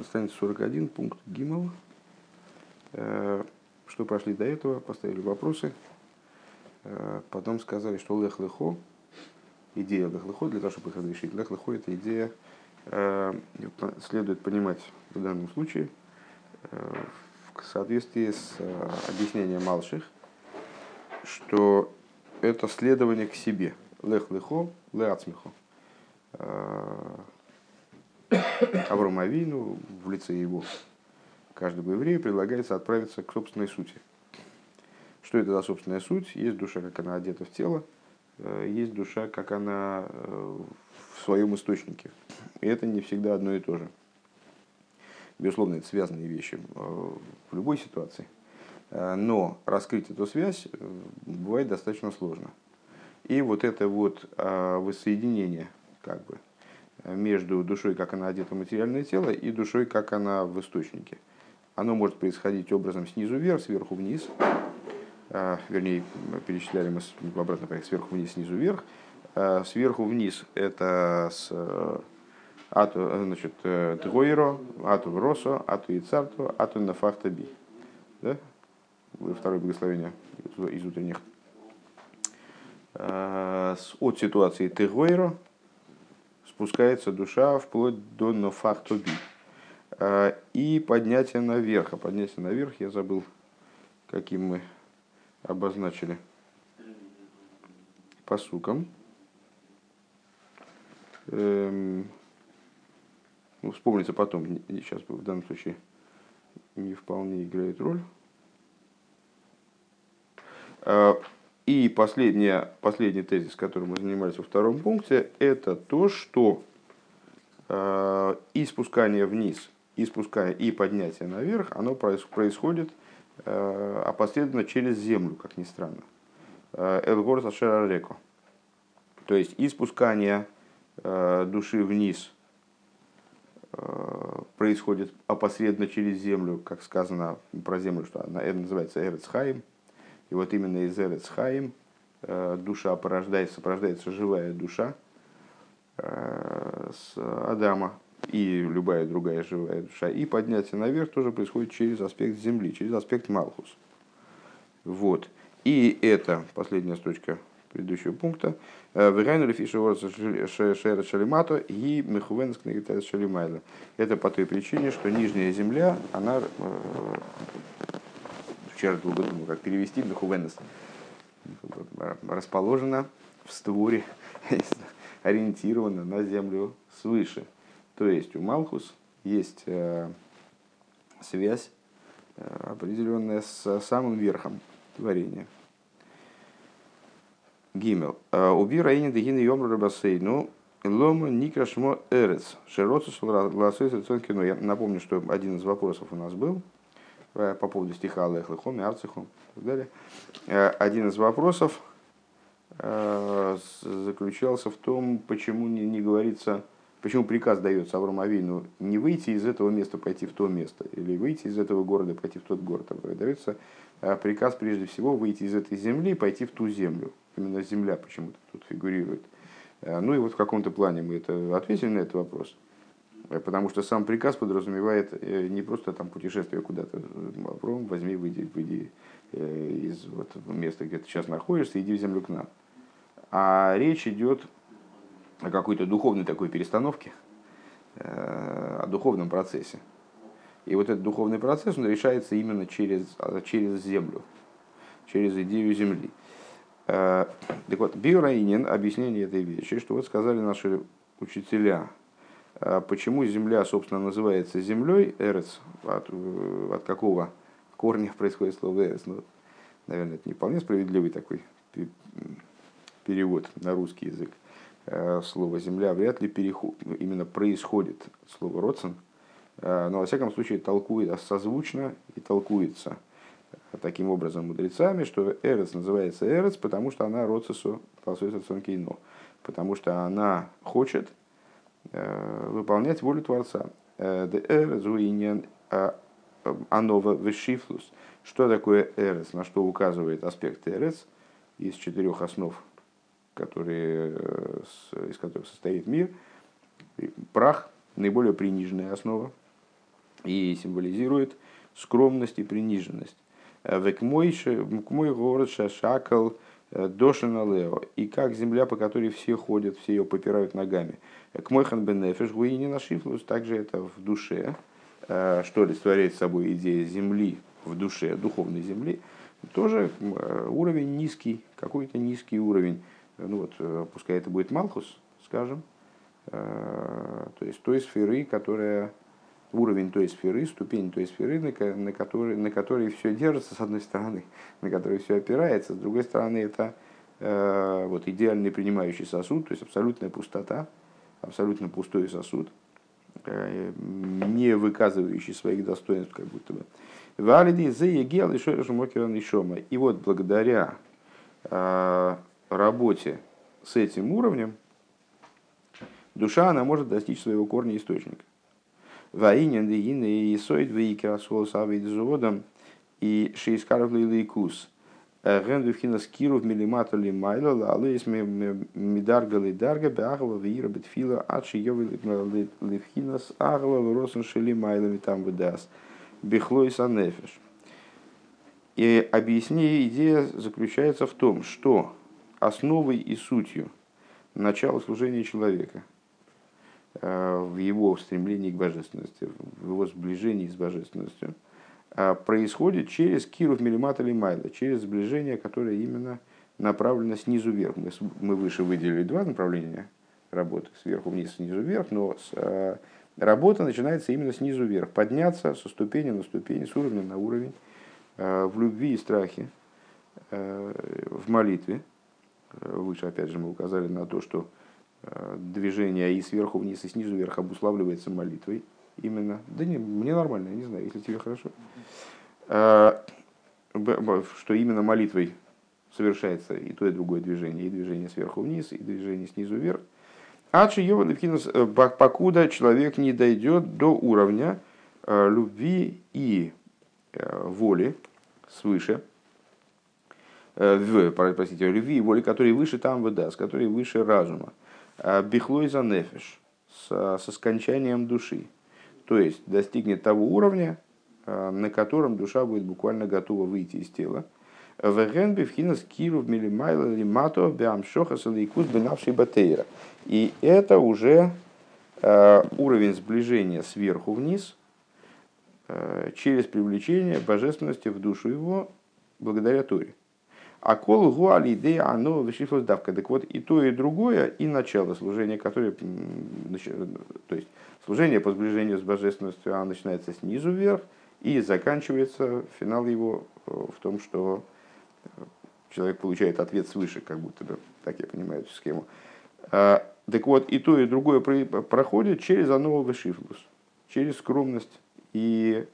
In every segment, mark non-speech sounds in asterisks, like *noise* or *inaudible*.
на странице 41, пункт Гиммел. Э, что прошли до этого, поставили вопросы. Э, потом сказали, что лех лехо, идея лех лехо, для того, чтобы их разрешить. Лех лехо – это идея, э, следует понимать в данном случае в соответствии с объяснением Малших, что это следование к себе. Лех лехо, леацмихо. Авром в лице его каждому еврею предлагается отправиться к собственной сути. Что это за собственная суть? Есть душа, как она одета в тело, э, есть душа, как она э, в своем источнике. И это не всегда одно и то же. Безусловно, это связанные вещи э, в любой ситуации. Но раскрыть эту связь бывает достаточно сложно. И вот это вот воссоединение как бы, между душой, как она одета в материальное тело, и душой, как она в источнике. Оно может происходить образом снизу вверх, сверху вниз. А, вернее, перечисляли мы в обратном порядке сверху вниз, снизу вверх. А, сверху вниз это с ату, значит, Тгойро, ату Росо, ату Ицарту, ату Нафахтаби. Да? Второе благословение из утренних. А, от ситуации Тегойро, спускается душа вплоть до нофахтоби. А, и поднятие наверх. А поднятие наверх я забыл, каким мы обозначили по сукам. Эм, ну, вспомнится потом, сейчас в данном случае не вполне играет роль. И последняя, последний тезис, которым мы занимались во втором пункте, это то, что э, и спускание вниз, и спускание, и поднятие наверх, оно происходит э, опосредованно через землю, как ни странно. Элгор Сашерареко. То есть и спускание э, души вниз э, происходит опосредованно через землю, как сказано про землю, что она называется Эрцхайм, и вот именно из Эрец Хаим э, душа порождается, порождается живая душа э, с Адама и любая другая живая душа. И поднятие наверх тоже происходит через аспект земли, через аспект Малхус. Вот. И это последняя строчка предыдущего пункта. Э, Верайну Шера Шалимато и Мехувенск Шалимайла. Это по той причине, что нижняя земля, она вчера долго думал, как перевести Бехувенес. Расположена в створе, *laughs* ориентирована на землю свыше. То есть у Малхус есть э, связь э, определенная с самым верхом творения. Гимел. Э, Уби раини дегины йомру рабасейну лома никрашмо эрец. Широцус ласой Я напомню, что один из вопросов у нас был – по поводу стиха Алех Лехом, Арцихом и так далее. Э, один из вопросов э, заключался в том, почему не, не говорится, почему приказ дается Аврааму Авину не выйти из этого места, пойти в то место, или выйти из этого города, пойти в тот город. Дается приказ прежде всего выйти из этой земли, пойти в ту землю. Именно земля почему-то тут фигурирует. Ну и вот в каком-то плане мы это ответили на этот вопрос. Э, потому что сам приказ подразумевает э, не просто там путешествие куда-то, Авром, возьми, выйди, выйди э, из вот места, где ты сейчас находишься, иди в землю к нам. А речь идет о какой-то духовной такой перестановке, о духовном процессе. И вот этот духовный процесс, он решается именно через, через землю, через идею земли. Так вот, Биораинин, объяснение этой вещи, что вот сказали наши учителя – а почему земля, собственно, называется землей, эрец, от, от какого корня происходит слово эрец? Ну, наверное, это не вполне справедливый такой перевод на русский язык. Э, слово земля вряд ли переход, именно происходит. Слово родсен, э, но во всяком случае толкует созвучно и толкуется таким образом мудрецами, что эрец называется эрец, потому что она родсесу, потому что она хочет выполнять волю Творца. Э, Анова вешифлус. Что такое эрес? На что указывает аспект эрес из четырех основ, которые, э, из которых состоит мир. Прах – наиболее приниженная основа. и символизирует скромность и приниженность. Век мой город шакал дошина лео. И как земля, по которой все ходят, все ее попирают ногами. К мойхан бенефиш гуини нашифлус, также это в душе, что олицетворяет собой идея земли в душе, духовной земли, тоже уровень низкий, какой-то низкий уровень. Ну вот, пускай это будет Малхус, скажем, то есть той сферы, которая уровень той сферы, ступень той сферы, на, на, которой, на которой все держится, с одной стороны, *laughs* на которой все опирается, с другой стороны, это э, вот, идеальный принимающий сосуд, то есть абсолютная пустота, абсолютно пустой сосуд, э, не выказывающий своих достоинств, как будто бы. Валиди за егел и шома. И вот благодаря э, работе с этим уровнем, душа она может достичь своего корня источника. Ваинен дегин и соид вейкер асхол савид зодом и шейскаров лейкус. Ген вхинас киров милимата ли майла лалейс мидарга ли дарга беагла вира бетфила ачи йови левхинас агла росен шели майлами там выдаст. Бехлой санефиш. И объяснение идея заключается в том, что основой и сутью начала служения человека – в его стремлении к божественности, в его сближении с божественностью, а происходит через Киров Мелимат или Майла, через сближение, которое именно направлено снизу вверх. Мы, мы выше выделили два направления работы, сверху вниз, снизу вверх, но э, работа начинается именно снизу вверх, подняться со ступени на ступень, с уровня на уровень, э, в любви и страхе, в молитве. Выше, опять же, мы указали на то, что Э, движение и сверху вниз, и снизу вверх обуславливается молитвой. Именно. Да не, мне нормально, я не знаю, если тебе хорошо. Э, что именно молитвой совершается и то, и другое движение, и движение сверху вниз, и движение снизу вверх. Ачи Йова э, покуда человек не дойдет до уровня любви и воли свыше, в, простите, любви и воли, которые выше там выдаст, которые выше разума. А, бихлой за нефиш, со, со скончанием души. То есть достигнет того уровня, а, на котором душа будет буквально готова выйти из тела. И это уже а, уровень сближения сверху вниз через привлечение божественности в душу его благодаря Торе. А кол гуали идея оно вышифос давка. Так вот и то, и другое, и начало служения, которое, то есть служение по сближению с божественностью, оно начинается снизу вверх и заканчивается, финал его э, в том, что э, человек получает ответ свыше, как будто бы, так я понимаю эту схему. А, так вот, и то, и другое проходит через оно вышифлус, через скромность и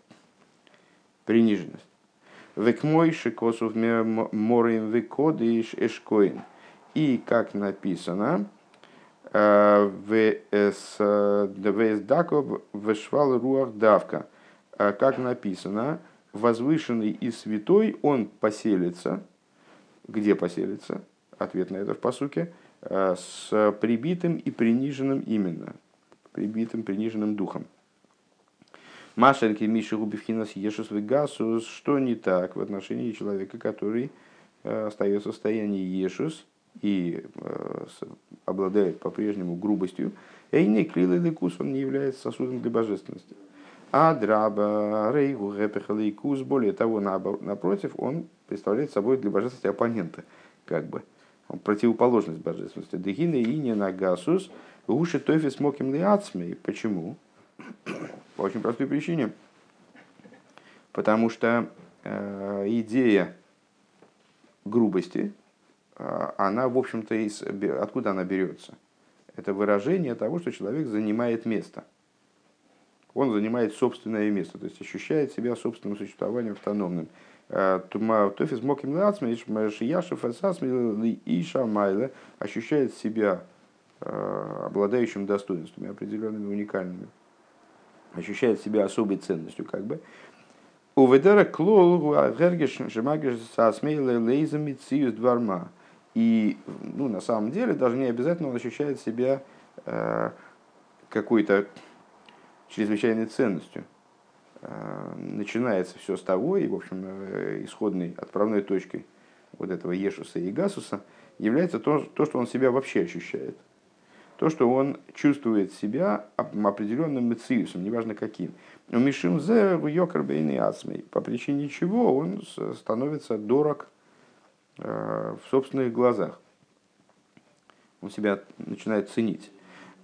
приниженность. Век мой шикосов морим векодиш эшкоин. И как написано, э, Вездаков вешвал руах давка. Э, как написано, возвышенный и святой он поселится. Где поселится? Ответ на это в посуке. Э, с прибитым и приниженным именно. Прибитым, приниженным духом. Машенки Миши Губивхинас Ешус Вегасус, что не так в отношении человека, который э, остается в состоянии Ешус и э, обладает по-прежнему грубостью, Эйни Клилы Ликус, он не является сосудом для божественности. А драба рейгу гепехалейкус, более того, напротив, он представляет собой для божественности оппонента, как бы. Он противоположность божественности. Дегина и не нагасус, уши тофис моким лиацмей. Почему? По очень простой причине. Потому что э, идея грубости, э, она, в общем-то, из, откуда она берется? Это выражение того, что человек занимает место. Он занимает собственное место, то есть ощущает себя собственным существованием автономным. Э, Тофис моким яшев и шамайле ощущает себя обладающим достоинствами определенными, уникальными ощущает себя особой ценностью, как бы. У ведера клол гергеш шемагеш сасмейле лейзами циюс дварма. И ну, на самом деле даже не обязательно он ощущает себя э, какой-то чрезвычайной ценностью. начинается все с того, и, в общем, исходной отправной точкой вот этого Ешуса и Гасуса является то, то, что он себя вообще ощущает. То, что он чувствует себя определенным мециусом, неважно каким. У Мишим Зе в Йокарбейный Ацмей, по причине чего он становится дорог в собственных глазах. Он себя начинает ценить.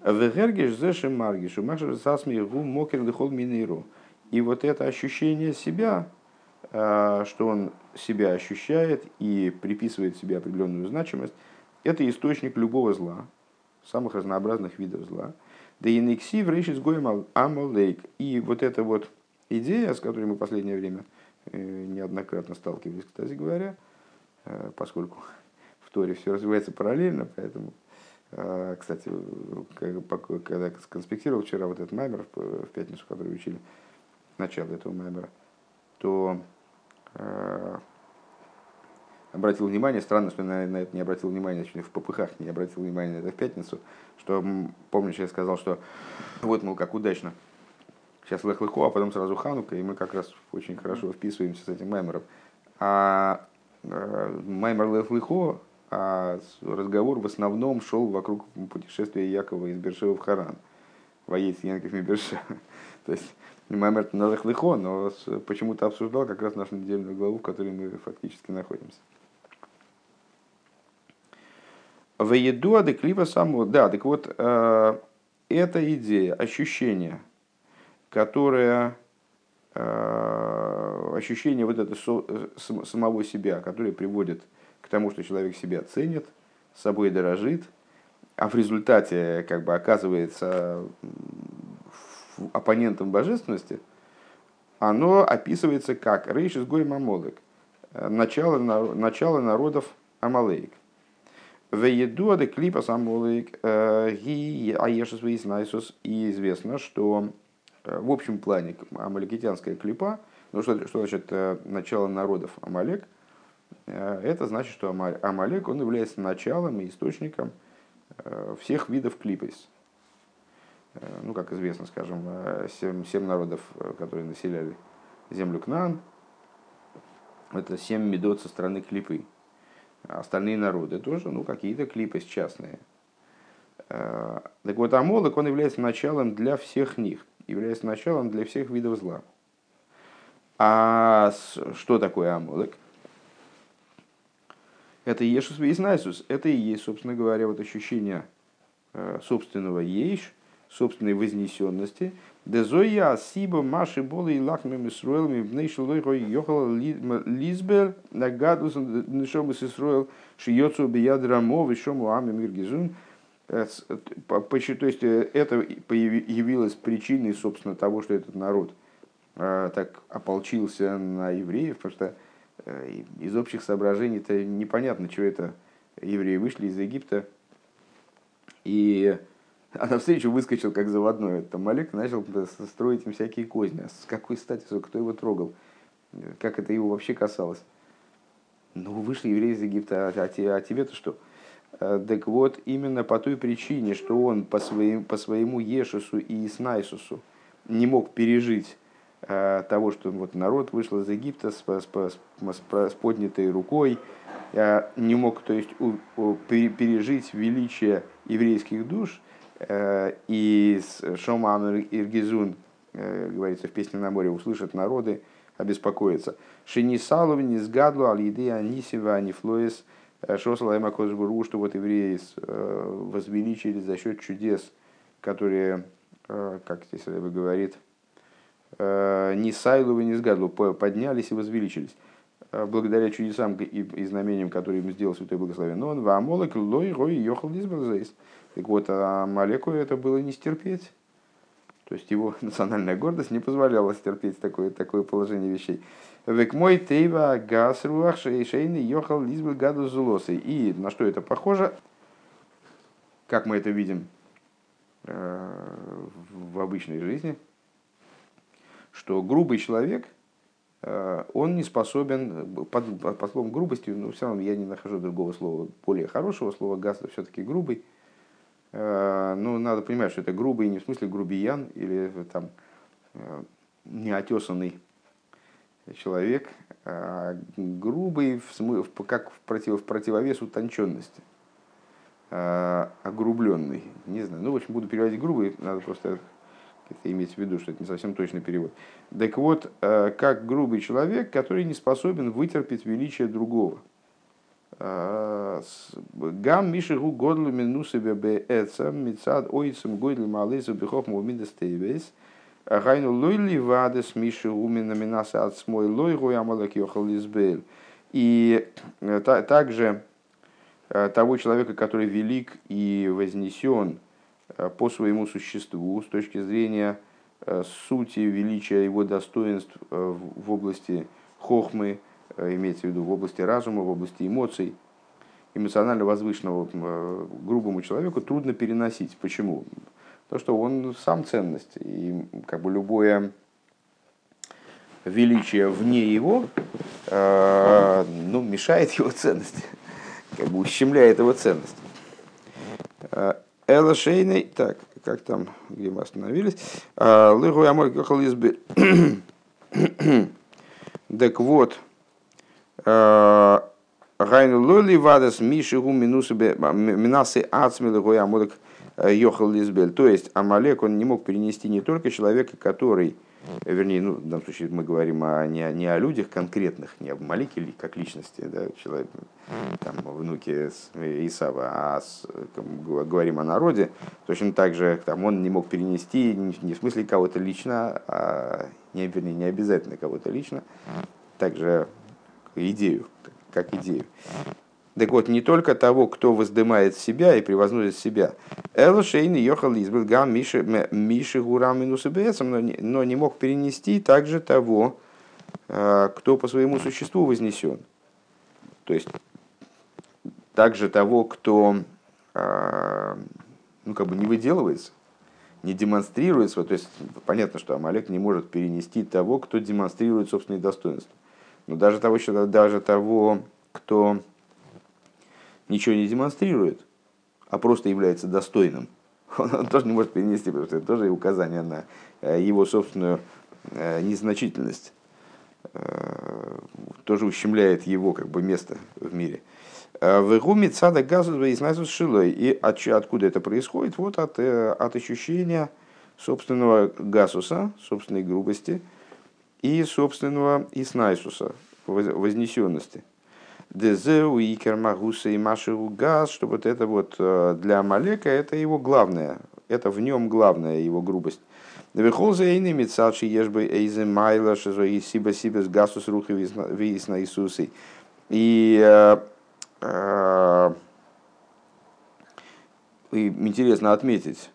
Вегергиш зешем маргиш, умашер сасми гу мокер миниру. И вот это ощущение себя, что он себя ощущает и приписывает себе определенную значимость, это источник любого зла, самых разнообразных видов зла. Да и некси в рейшис гоем амалейк. И вот эта вот идея, с которой мы в последнее время э, неоднократно сталкивались, кстати говоря, э, поскольку в Торе все развивается параллельно, поэтому а, кстати, когда конспектировал вчера вот этот маймер в пятницу, который учили, начало этого маймера, то обратил внимание, странно, что на, на это не обратил внимания, в попыхах не обратил внимания на это в пятницу, что, помнишь, я сказал, что вот, мол, как удачно, сейчас лех а потом сразу ханука, и мы как раз очень хорошо вписываемся с этим маймером. А, а маймер лех а разговор в основном шел вокруг путешествия Якова из Бершева в Харан. Воец Янков Миберше. *laughs* То есть Маймер Налех Лихо, но почему-то обсуждал как раз нашу недельную главу, в которой мы фактически находимся. В еду адеклива самого... Да, так вот, э, эта идея, ощущение, которое э, ощущение вот это со, самого себя, которое приводит к тому, что человек себя ценит, собой дорожит, а в результате как бы оказывается оппонентом божественности, оно описывается как Рейшис Гой Мамолек, начало, начало народов Амалейк. Вееду ады клипа Амалейк э, ги аешес Найсус. И известно, что э, в общем плане амаликитянская клипа, ну что, что значит э, начало народов Амалек – это значит, что Амалек он является началом и источником всех видов клипейс. Ну, как известно, скажем, семь, семь народов, которые населяли землю Кнан, это семь медот со стороны клипы. А остальные народы тоже, ну, какие-то клипы частные. Так вот, Амолок, он является началом для всех них, является началом для всех видов зла. А что такое Амолек? Это Ешус Вейснайсус. Это и есть, собственно говоря, вот ощущение э, собственного ейш, собственной вознесенности. Дезоя сиба маши болы и лахмем исруэлами в нейшелойхой йохал лизбер нагадус нишом исруэл шиёцу биядра мов и шому ами миргизун. Э, то есть э, это явилось причиной, собственно, того, что этот народ так ополчился на евреев, потому что Э, из общих соображений-то непонятно, что это евреи вышли из Египта, и а навстречу выскочил как заводной. Это Малек начал строить им всякие козни. А с какой стати, кто его трогал? Как это его вообще касалось? Ну, вышли евреи из Египта, а, а тебе-то что? Э, так вот, именно по той причине, что он по, своим, по своему Ешусу и Снайсусу не мог пережить Э, того, что вот народ вышел из Египта с, с, с, с поднятой рукой, я не мог то есть, у, у, пережить величие еврейских душ, и с Шоман Иргизун, э, говорится в песне на море, услышат народы, обеспокоятся. Шинисалов не сгадлу алиды анисива анифлоис шосалайма козбуру, что вот евреи возвеличили за счет чудес, которые, как здесь Рэбе говорит, Э, ни Сайлу, ни Сгадлу поднялись и возвеличились э, благодаря чудесам и знамениям, которые ему сделал Святой Благословен. Но он в Амолек лой рой ехал дисбразейс. Так вот, а Малеку это было не стерпеть. То есть его *laughs* национальная гордость не позволяла стерпеть такое, такое положение вещей. Век мой тейва газ руах шейшейны ехал лизбл гаду зулосы. И на что это похоже? Как мы это видим э, в обычной жизни – что грубый человек, э, он не способен, под, под словом грубости, но все равно я не нахожу другого слова, более хорошего слова, газ все-таки грубый. Э, ну, надо понимать, что это грубый не в смысле грубиян или там, э, неотесанный человек, а грубый, в смы, как в, против, в противовес утонченности, а, огрубленный. Не знаю, ну, в общем, буду переводить грубый, надо просто это иметь в виду, что это не совсем точный перевод. Так вот, как грубый человек, который не способен вытерпеть величие другого. Гам мишеру годлу минусы бе эцам мицад ойцам гойдли малейзу бихов мумидес тейвейс – Гайну лойли вадес миши умина минаса от смой лой амалак йохал избель. И э, также э, того человека, который велик и вознесен э, по своему существу с точки зрения сути, величия его достоинств в области хохмы, имеется в виду в области разума, в области эмоций, эмоционально возвышенного грубому человеку трудно переносить. Почему? то, что он сам ценность. И как бы любое величие вне его э, ну, мешает его ценности, *laughs* как бы ущемляет его ценность. Э, Элла Шейной, так, как там, где мы остановились? Э, Лыгу Амор. *clears throat* Так вот, Гайну Лоли Вадас Миши Гу Минасы Ацмилы Гуя Аморик Э, Йохал Лизбель. То есть Амалек, он не мог перенести не только человека, который, э, вернее, ну, в данном случае мы говорим о, не, не о людях конкретных, не об Малике как личности, да, человек, там, внуке Исава, а с, говорим о народе, точно так же там, он не мог перенести не, не в смысле кого-то лично, а не, вернее, не обязательно кого-то лично, также идею, как идею. Так вот, не только того, кто воздымает себя и превозносит себя. Элла Шейн ехал избыл гам Миши Миши Гурам минус но не мог перенести также того, э, кто по своему существу вознесен. То есть, также того, кто э, ну, как бы не выделывается, не демонстрируется. То есть, понятно, что Амалек не может перенести того, кто демонстрирует собственные достоинства. Но даже того, даже того кто ничего не демонстрирует, а просто является достойным, *laughs* он тоже не может перенести, потому что это тоже указание на э, его собственную э, незначительность, э, тоже ущемляет его как бы место в мире. В гуме цада газу и шилой. И откуда это происходит? Вот от, от ощущения собственного гасуса, собственной грубости и собственного иснайсуса, вознесенности. Дезеу и Кермагуса и Машеву Газ, что вот это вот э, для Амалека это его главное, это в нем главная его грубость. Вехол за иными мецалши ешбы эйзе майла шизо и сиба сиба с гасус рухи виис на Иисусы. И, э, э, и интересно отметить,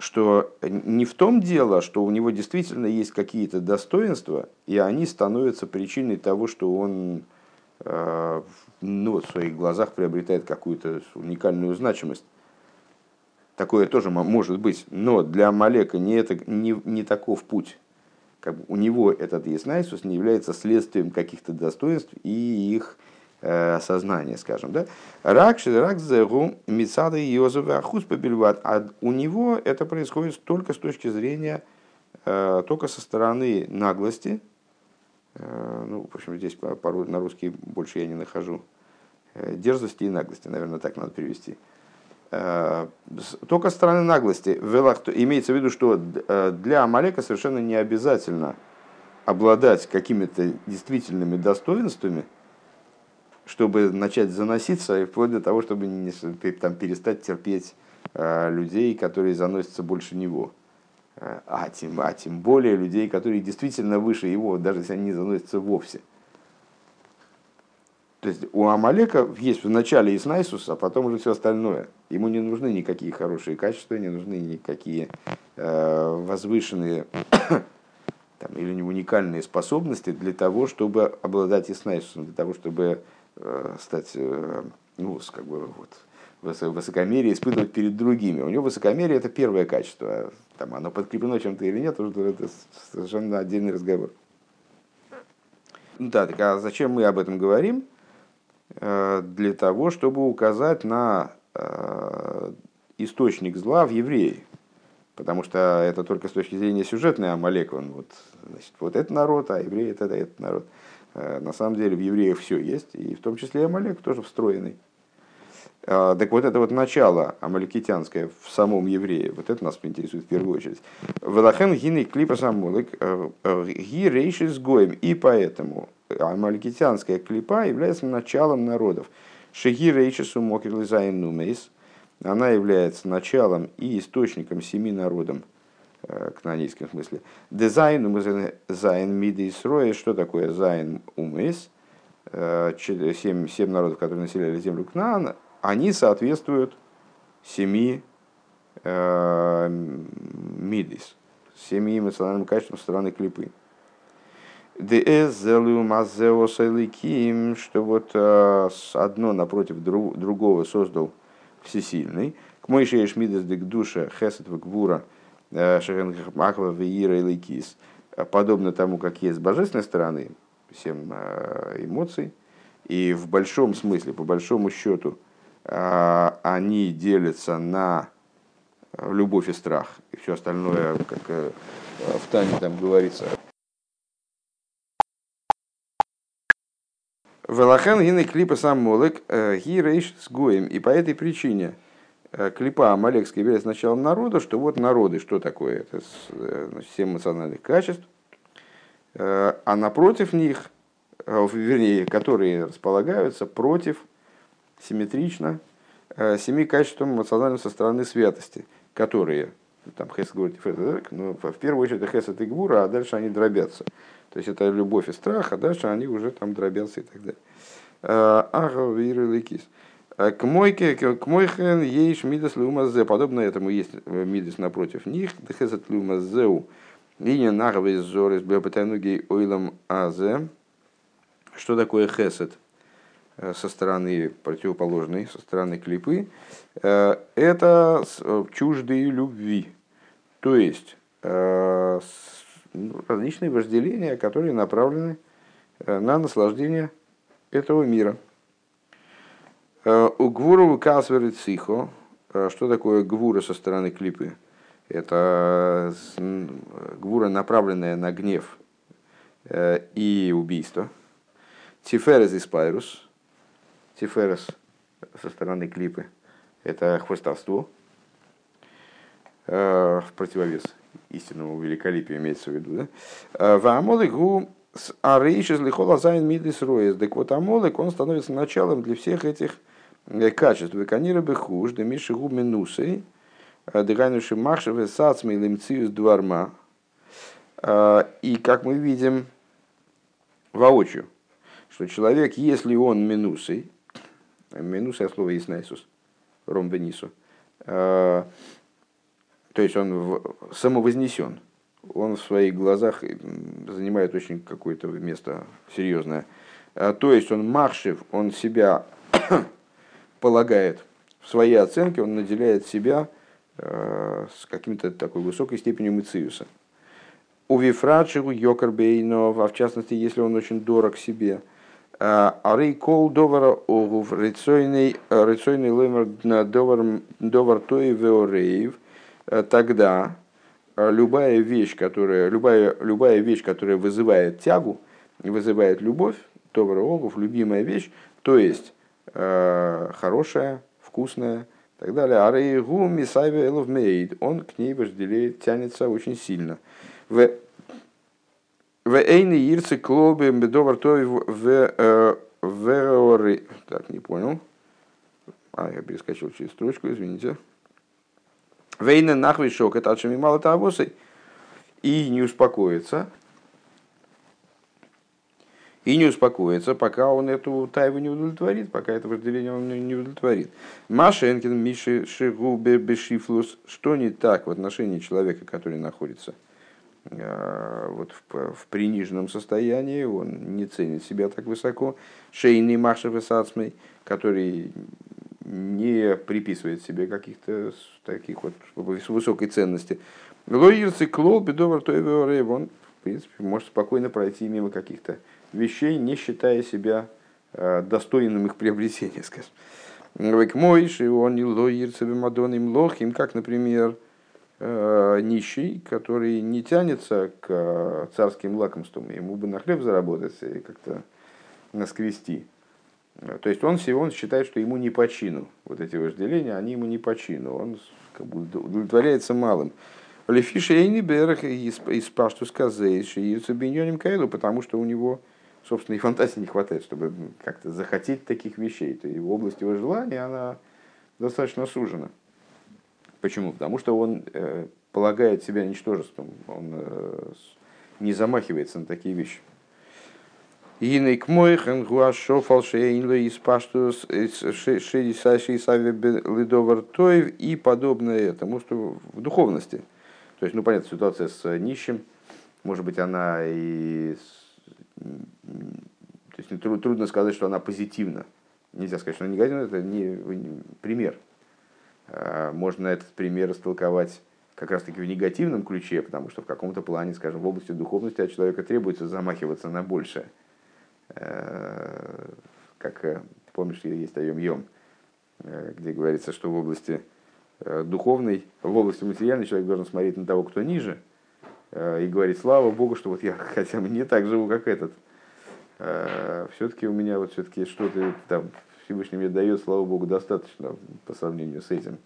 что не в том дело, что у него действительно есть какие-то достоинства, и они становятся причиной того, что он Э, ну, в своих глазах приобретает какую-то уникальную значимость. Такое тоже может быть. Но для Малека не, это, не, не таков путь. Как бы у него этот Еснайсус не является следствием каких-то достоинств и их э, осознания, скажем. Да? Рак, мицада и Йозефа, ахус побельват. А у него это происходит только с точки зрения, э, только со стороны наглости, Э, ну, в общем, здесь на русский больше я не нахожу, дерзости и наглости, наверное, так надо перевести. Только стороны наглости. Имеется в виду, что для Амалека совершенно не обязательно обладать какими-то действительными достоинствами, чтобы начать заноситься, и вплоть до того, чтобы не, там, перестать терпеть людей, которые заносятся больше него. А тем, а тем более людей, которые действительно выше его, даже если они не заносятся вовсе. То есть у Амалека есть в начале Иснайсус, а потом уже все остальное. Ему не нужны никакие хорошие качества, не нужны никакие э, возвышенные *coughs* там, или уникальные способности для того, чтобы обладать Иснайсусом, для того, чтобы э, стать э, ну, как бы, вот, высокомерие испытывать перед другими. У него высокомерие это первое качество. Там оно подкреплено чем-то или нет, это совершенно отдельный разговор. Ну да, так а зачем мы об этом говорим? Э, для того, чтобы указать на э, источник зла в евреи. Потому что это только с точки зрения сюжетной Амалек. Он вот, значит, вот этот народ, а евреи это, это этот народ. Э, на самом деле в евреях все есть, и в том числе Амалек тоже встроенный. Э, так вот это вот начало амаликитянское в самом еврее, вот это нас интересует в первую очередь. Велахен гины клипа самолик ги рейшис гоем. И поэтому амаликитянская клипа является началом народов. Шеги рейшису мокерлизайн нумейс – она является началом и источником семи народам, э, к нанийским смысле. Дизайн зайн миды и Что такое зайн умыс? Э, семь, семь народов, которые населяли землю Кнаан, они соответствуют семи э, мидис, семи эмоциональным качествам стороны клипы. Что вот э, одно напротив другого создал всесильный. К мой шееш мидас дек душа хесет векбура э, шехенхахмахва веира и лейкис. Подобно тому, как есть с божественной стороны, всем э, эмоций, и в большом смысле, по большому счету, э, они делятся на любовь и страх, и все остальное, как в Тане там говорится, Велахен гины клипа сам молек э, гирейш с гоем. И по этой причине э, клипа Амалекская является началом народа, что вот народы, что такое? Это э, семь эмоциональных качеств. А напротив них, вернее, которые располагаются против, симметрично, семи качествам эмоционального со стороны святости, которые, там Хесед говорит, но в первую очередь это Хесед и Гвура, а дальше они дробятся. То есть это любовь и страх, а дальше они уже там дробятся и так далее. Ага, виры а, К мойке, к мойхен ейш мидас лумазе. Подобно этому есть э, мидас напротив них. Дехесат лумазеу. Линия нагавы зорис бепатануги ойлам азе. Что такое хесед? Э, со стороны противоположной, со стороны клипы, э, это чуждые любви. То есть ну, различные вожделения, которые направлены на наслаждение этого мира. Э, у гвуру касверит сихо. Э, что такое гвура со стороны клипы? Это гвура, направленная на гнев и убийство. Тиферес и спайрус. Тиферес со стороны клипы. Это хвостовство. В противовес истинному великолепию имеется в виду. Да? Ваамолик гу с арейшис лихола зайн мидис роес. Так вот амолик, он становится началом для всех этих э, качеств. Веканира бехуш, да миши гу минусей, э, дыганюши махшеве сацми лимциус дварма. А, и как мы видим воочию, что человек, если он минусой, минус я слово есть Иисус, ром бенису, а, то есть он самовознесен. Он в своих глазах занимает очень какое-то место серьезное. То есть он маршев, он себя полагает в своей оценке, он наделяет себя э, с каким-то такой высокой степенью мыциуса. У Вифрадшигу Йокарбейнов, а в частности, если он очень дорог себе, а, Арей кол довара огув рецойный лемер довар той веореев – Э, тогда э, любая вещь, которая, любая, любая вещь, которая вызывает тягу, вызывает любовь, добрый огов, любимая вещь, то есть э, хорошая, вкусная, и так далее. Арейгу мисайве элов мейд, он к ней вожделеет, тянется очень сильно. В в эйны ирцы клобы бедовар той в в Так, не понял. А, я перескочил через строчку, извините. Вейна нахвишок это от мало тавосы и не успокоится. И не успокоится, пока он эту тайву не удовлетворит, пока это вожделение он не удовлетворит. Машенкин, Миши, Шигубе, Бешифлус, что не так в отношении человека, который находится э, вот в, в приниженном состоянии, он не ценит себя так высоко. Шейный Машев и который не приписывает себе каких-то таких вот высокой ценности. Лоирцы клол бедовар он, принципе, может спокойно пройти мимо каких-то вещей, не считая себя э, достойным их приобретения, *laughs* скажем. Век мойши, он не лоирцы мадоним лохим, как, например, э, нищий, который не тянется к царским лакомствам, ему бы на хлеб заработать и как-то наскрести. То есть он, он считает, что ему не по чину. Вот эти вожделения, они ему не по чину. Он как бы удовлетворяется малым. Лефиша Эйни Берах из Пашту сказать, что Юцебиньоним Кайлу, потому что у него собственной фантазии не хватает, чтобы как-то захотеть таких вещей. То есть область его желания, она достаточно сужена. Почему? Потому что он э, полагает себя ничтожеством, он э, не замахивается на такие вещи. Иней к моихен гуашо фалшейнло из паштус шейсави лидовар тоев и подобное этому, что в духовности. То есть, ну, понятно, ситуация с нищим, может быть, она и то есть трудно сказать, что она позитивна. Нельзя сказать, что она негативна, это не, пример. А, можно этот пример растолковать как раз таки в негативном ключе, потому что в каком-то плане, скажем, в области духовности от человека требуется замахиваться на большее. Э, как, э, помнишь, есть Айом Йом, э, где говорится, что в области духовной, в области материальной человек должен смотреть на того, кто ниже, и говорить, слава Богу, что вот я *laughs* хотя бы не так живу, как этот. Все-таки у меня вот все-таки что-то там Всевышний мне дает, слава Богу, достаточно по сравнению с этим.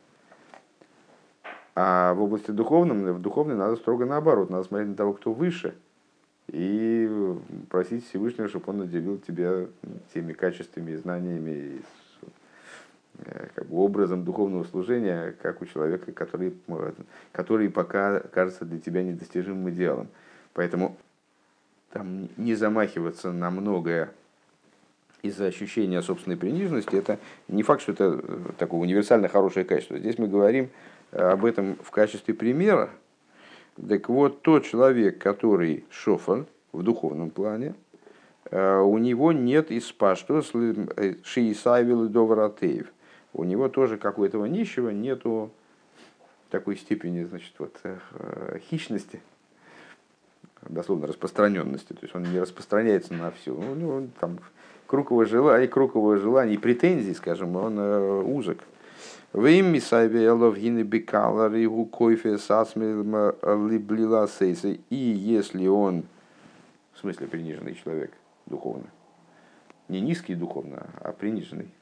А в области духовной, в духовной надо строго наоборот, надо смотреть на того, кто выше – и просить Всевышнего, чтобы он наделил тебя теми качествами, знаниями, э, как бы образом духовного служения, как у человека, который, который пока кажется для тебя недостижимым идеалом. Поэтому там не замахиваться на многое из-за ощущения собственной приниженности, это не факт, что это э, такое универсально хорошее качество. Здесь мы говорим об этом в качестве примера, так вот, тот человек, который шофан в духовном плане, э, у него нет испашту э, шиисавил доваратеев. У него тоже, как у этого нищего, нету такой степени значит, вот, э, хищности, дословно распространенности. То есть он не распространяется на все. У него там круг его желаний, круг его желаний, претензий, скажем, он узок. Вим бекалар и если он, в смысле приниженный человек духовно, не низкий духовно, а приниженный, э,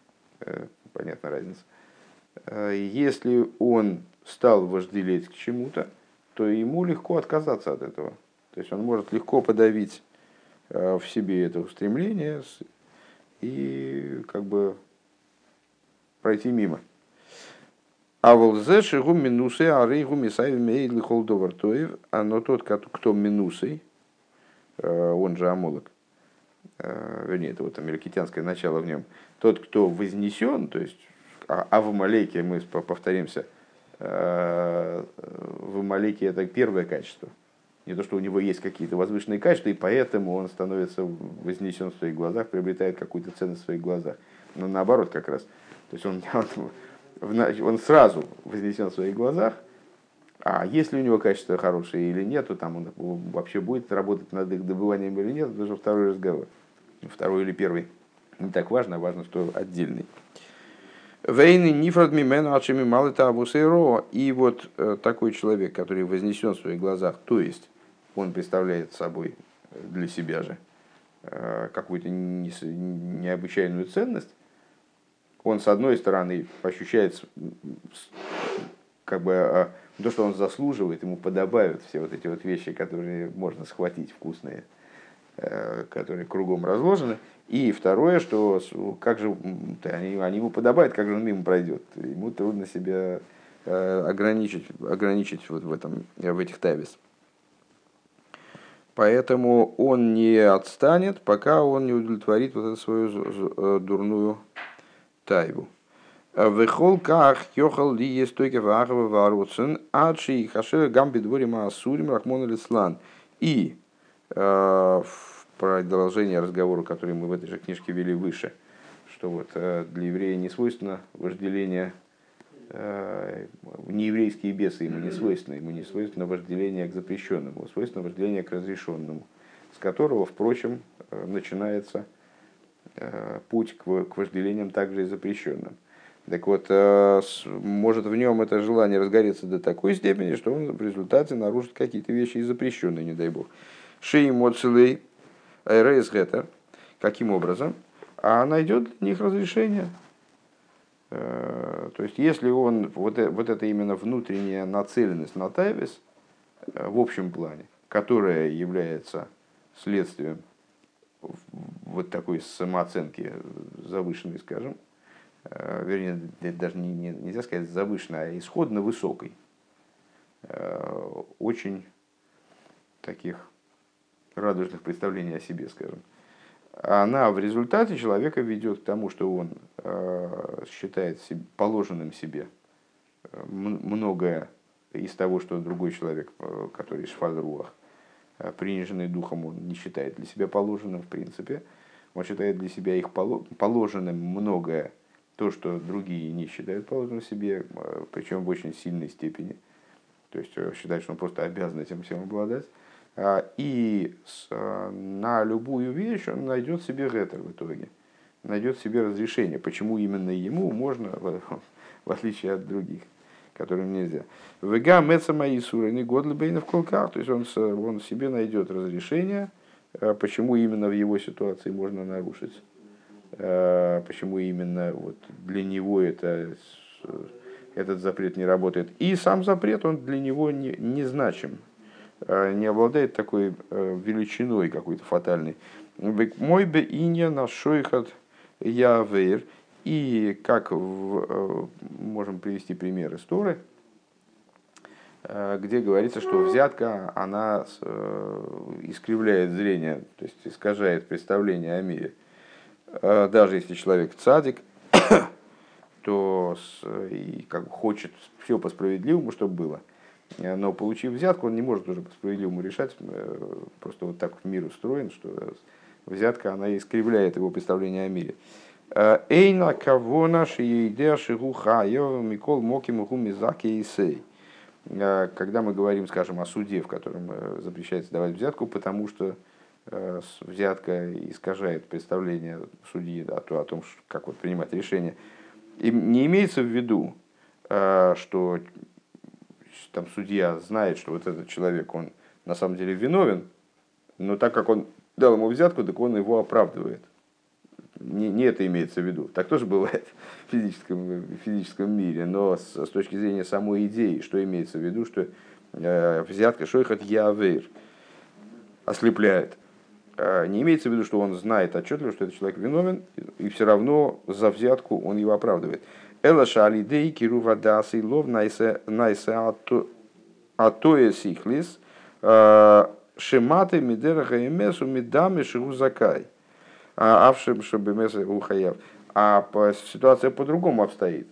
понятна разница, э, если он стал вожделеть к чему-то, то ему легко отказаться от этого. То есть он может легко подавить э, в себе это устремление и как бы пройти мимо. А волзе шигу минусы, а рейгу мисай мейли холдовар тоев, а но тот, кто минусой, э, он же амолок, э, вернее, это вот америкитянское начало в нем, тот, кто вознесен, то есть, а, а в Амалеке, мы повторимся, э, в Амалеке это первое качество. Не то, что у него есть какие-то возвышенные качества, и поэтому он становится вознесен в своих глазах, приобретает какую-то ценность в своих глазах. Но наоборот как раз. То есть он, *laughs* он он сразу вознесен в своих глазах, а если у него качество хорошее или нет, то там он вообще будет работать над их добыванием или нет, это уже второй разговор. Второй или первый. Не так важно, важно, что отдельный. Вейны нифрат мимену ачими малыта абусейро. И вот э, такой человек, который вознесен в своих глазах, то есть он представляет собой для себя же э, какую-то необычайную ценность, он, с одной стороны, ощущает как бы а, то, что он заслуживает, ему подобают все вот эти вот вещи, которые можно схватить вкусные, э, которые кругом разложены. И второе, что как же они, они ему подобают, как же он мимо пройдет. Ему трудно себя э, ограничить, ограничить вот в, этом, в этих тавис. Поэтому он не отстанет, пока он не удовлетворит вот эту свою э, дурную тайву. Вехол ках йохал ли есть только вахава варуцин, адши и хашер гамби дворе маасурим рахмон лислан. И в продолжение разговора, который мы в этой же книжке вели выше, что вот для еврея не свойственно вожделение нееврейские бесы ему не свойственно, ему не свойственно вожделение к запрещенному, свойственно вожделение к разрешенному, с которого, впрочем, начинается Э, путь к вожделениям также и запрещенным. Так вот, э, может в нем это желание разгореться до такой степени, что он в результате нарушит какие-то вещи и запрещенные, не дай бог. Шеи моцелей рейс. Каким образом? А найдет для них разрешение. Э, то есть, если он, вот, вот это именно внутренняя нацеленность на тайвис, в общем плане, которая является следствием вот такой самооценки завышенной, скажем, Э, вернее, даже не, не, нельзя сказать завышенной, а исходно высокой, э, очень таких радужных представлений о себе, скажем, она в результате человека ведет к тому, что он э, считает положенным себе многое из того, что другой человек, который шфальруах, приниженный духом, он не считает для себя положенным в принципе. Он считает для себя их положенным многое то, что другие не считают положенным себе, а, причем в очень сильной степени. То есть э, считают, что он просто обязан этим всем обладать. А, и а, на любую вещь он найдет себе ретер в итоге. Найдет себе разрешение, почему именно ему можно, *laughs* в отличие от других, которым нельзя. Вега меца мои суры год бейна в колках. То есть он, он себе найдет разрешение, почему именно в его ситуации можно нарушить почему именно вот для него это, этот запрет не работает. И сам запрет, он для него не, не значим, э, не обладает такой э, величиной какой-то фатальной. Мой бы инья на шойхат явейр. И как в, можем привести пример истории, где говорится, что взятка, она искривляет зрение, то есть искажает представление о мире. Э, даже если человек цадик, *coughs* то и как бы хочет все по справедливому, чтобы было. Э, но получив взятку, он не может уже по справедливому решать. Э, просто вот так мир устроен, что взятка, она искривляет его представление о мире. Эйна кого наши идея шигуха микол моки муху и сей. Когда мы говорим, скажем, о суде, в котором запрещается давать взятку, потому что взятка искажает представление судьи да, о том, как вот принимать решение. И не имеется в виду, э, что там судья знает, что вот этот человек, он на самом деле виновен, но так как он дал ему взятку, так он его оправдывает. Не, не это имеется в виду. Так тоже бывает в физическом, в физическом мире. Но с, с точки зрения самой идеи, что имеется в виду, что э, взятка шойхат явейр ослепляет. А, не имеется в виду, что он знает отчетливо, что этот человек виновен, и все равно за взятку он его оправдывает. Эла шалидей кирува дасы лов найсе атоя сихлис а, шематы мидера хаемесу мидами шигузакай. Авшим шабемеса ухаяв. А ситуация по-другому обстоит.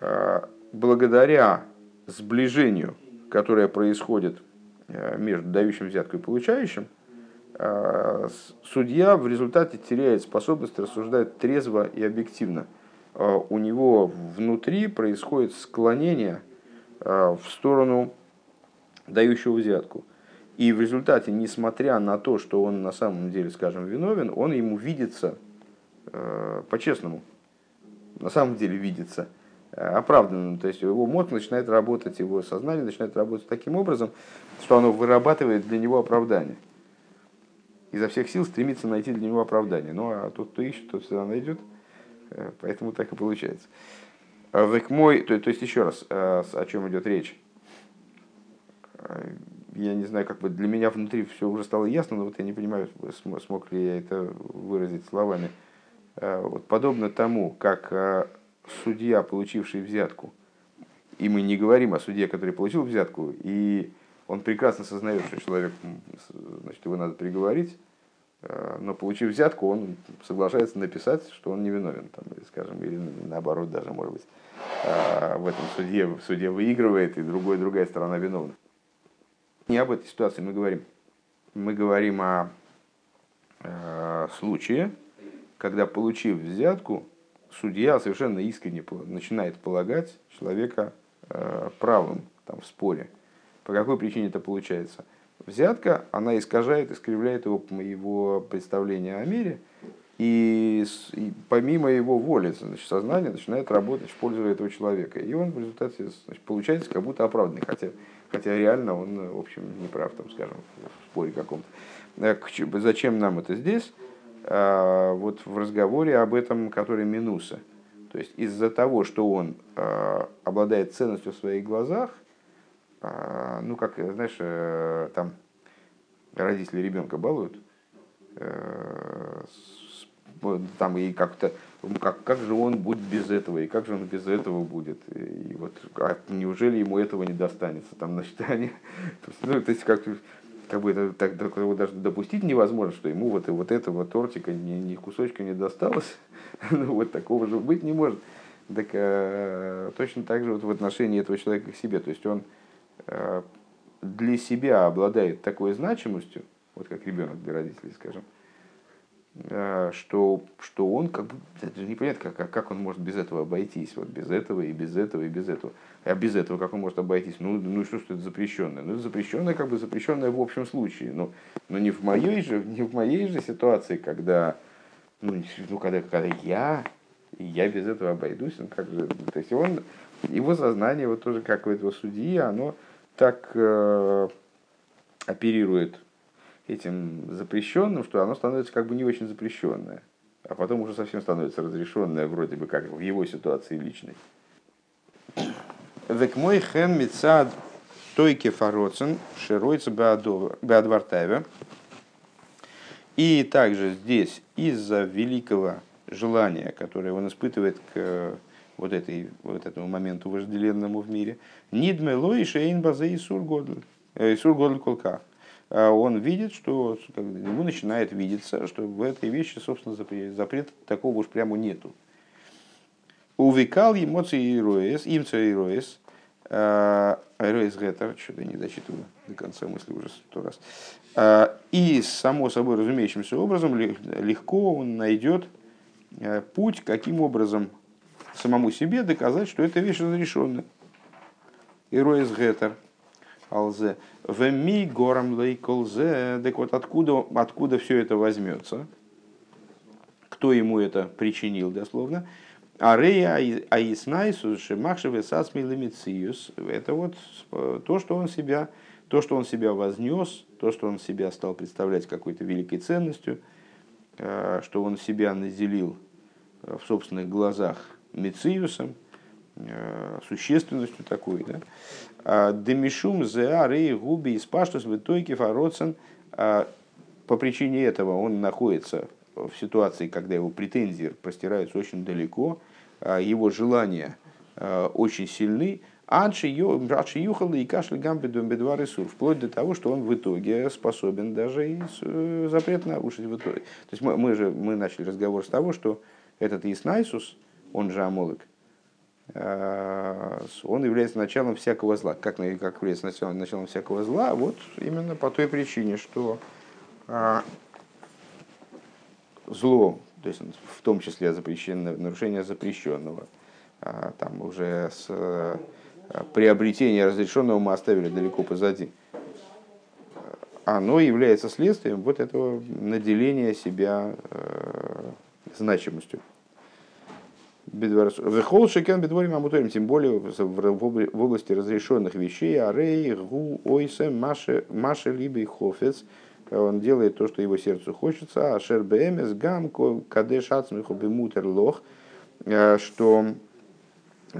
А, благодаря сближению, которое происходит между дающим взятку и получающим, Э, судья в результате теряет способность рассуждать трезво и объективно. Э, у него внутри происходит склонение э, в сторону дающего взятку. И в результате, несмотря на то, что он на самом деле, скажем, виновен, он ему видится по-честному. На самом деле видится оправданным. То есть его мозг начинает работать, его сознание начинает работать таким образом, что оно вырабатывает для него оправдание изо всех сил стремится найти для него оправдание. Ну а тот, кто ищет, тот всегда найдет. Э, поэтому так и получается. Век мой, то, то есть еще раз, э, о чем идет речь. Э, я не знаю, как бы для меня внутри все уже стало ясно, но вот я не понимаю, смог ли я это выразить словами. Вот подобно тому, как судья, получивший взятку, и мы не говорим о судье, который получил взятку, и он прекрасно сознает, что человек, значит, его надо приговорить, но получив взятку, он соглашается написать, что он невиновен, там, скажем, или наоборот даже, может быть, э, в этом суде, в суде выигрывает, и другой, другая сторона виновна. Не об этой ситуации мы говорим. Мы говорим о э, случае, когда, получив взятку, судья совершенно искренне начинает полагать человека э, правым там, в споре – по какой причине это получается? Взятка, она искажает, искривляет его, его представление о мире, и, и помимо его воли значит, сознание начинает работать в пользу этого человека. И он в результате значит, получается как будто оправданный, хотя, хотя реально он, в общем, не прав, там, скажем, в споре каком-то. Э, зачем нам это здесь? А, вот в разговоре об этом, который минуса. То есть из-за того, что он а, обладает ценностью в своих глазах, ну, как, знаешь, э, там родители ребенка балуют, э, там и как-то, как, как же он будет без этого, и как же он без этого будет, и вот а неужели ему этого не достанется, там, значит, *laughs* они, то есть, ну, то есть как, как бы это так, такого даже допустить невозможно, что ему вот, вот этого тортика ни, ни кусочка не досталось, *laughs* ну, вот такого же быть не может. Так э, точно так же вот в отношении этого человека к себе, то есть он э, для себя обладает такой значимостью, вот как ребенок для родителей, скажем, Э, что, что он как бы, это же непонятно, как, как он может без этого обойтись, вот без этого и без этого и без этого. А без этого как он может обойтись? Ну, ну что, что это запрещенное? Ну, это запрещенное, как бы запрещенное в общем случае. Но, но не, в моей же, не в моей же ситуации, когда, ну, ну когда, когда я, я без этого обойдусь, он как же, то есть он, его сознание, вот тоже как у этого судьи, оно так э, оперирует этим запрещенным, что оно становится как бы не очень запрещенное, а потом уже совсем становится разрешенное, вроде бы как в его ситуации личной. Век мой хем мецад тойке фароцен широйца беадвартаева. И также здесь из-за великого желания, которое он испытывает к вот, этой, вот этому моменту вожделенному в мире, нидме лой шейн базе и сургодль, и сургодль колка а он видит, что ему начинает видеться, что в этой вещи, собственно, запрет, запрет такого уж прямо нету. Увекал эмоции ироес, имца ироес, ироес гетер, что-то не дочитываю до конца мысли уже сто раз. А, и, само собой разумеющимся образом, легко он найдет э, путь, каким образом самому себе доказать, что эта вещь разрешенная. Ироес гетер – алзе. Веми горам лейколзе. Так вот, откуда, откуда все это возьмется? Кто ему это причинил, дословно? Арея аиснайсус шемахшеве сасмилимициус. Это вот то, что он себя, то, что он себя вознес, то, что он себя стал представлять какой-то великой ценностью, э, что он себя наделил в собственных глазах мициусом, Э, существенностью такой. Да? А, Демишум зеары губи из паштус в итоге фароцен. А, по причине этого он находится в ситуации, когда его претензии простираются очень далеко, а, его желания очень сильны, Анши юхал и кашель гамбеду бедвары сур, вплоть до того, что он в итоге способен даже и э, запрет нарушить в итоге. То есть мы, мы же мы начали разговор с того, что этот Иснайсус, он же Амолок, Э, он является началом всякого зла. Как, как является началом, началом всякого зла? Вот именно по той причине, что а, зло, то есть в том числе запрещенное, нарушение запрещенного, а, там уже с а, приобретения разрешенного мы оставили далеко позади. Оно является следствием вот этого наделения себя значимостью. Вехол шекен бедворим амуторим, тем более в области разрешенных вещей, арей, гу, ойсем, маше, либо и хофец, он делает то, что его сердцу хочется, а шер бэмес, гам, кадеш ацмиху бемутер лох, э, что,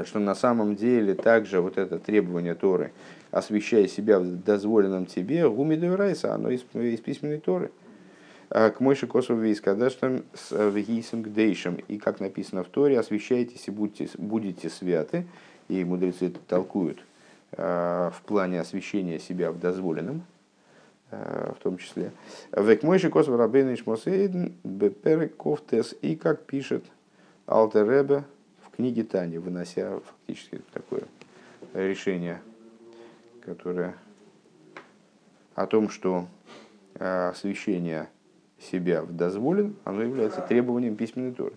что на самом деле также вот это требование Торы, освещая себя в дозволенном тебе, гуми оно из, из письменной Торы – к Мойше Косов Вейскадаштам с э, Вегисом Гдейшем. И как написано в Торе, освящайтесь и будьте, будете святы. И мудрецы это толкуют а, в плане освящения себя в дозволенном, в том числе. Век Мойше Косов Рабейн Ишмосейден Беперековтес. И как пишет Алтеребе в книге Тани, вынося фактически такое решение, которое о том, что освящение себя в дозволен, оно является требованием письменной торы.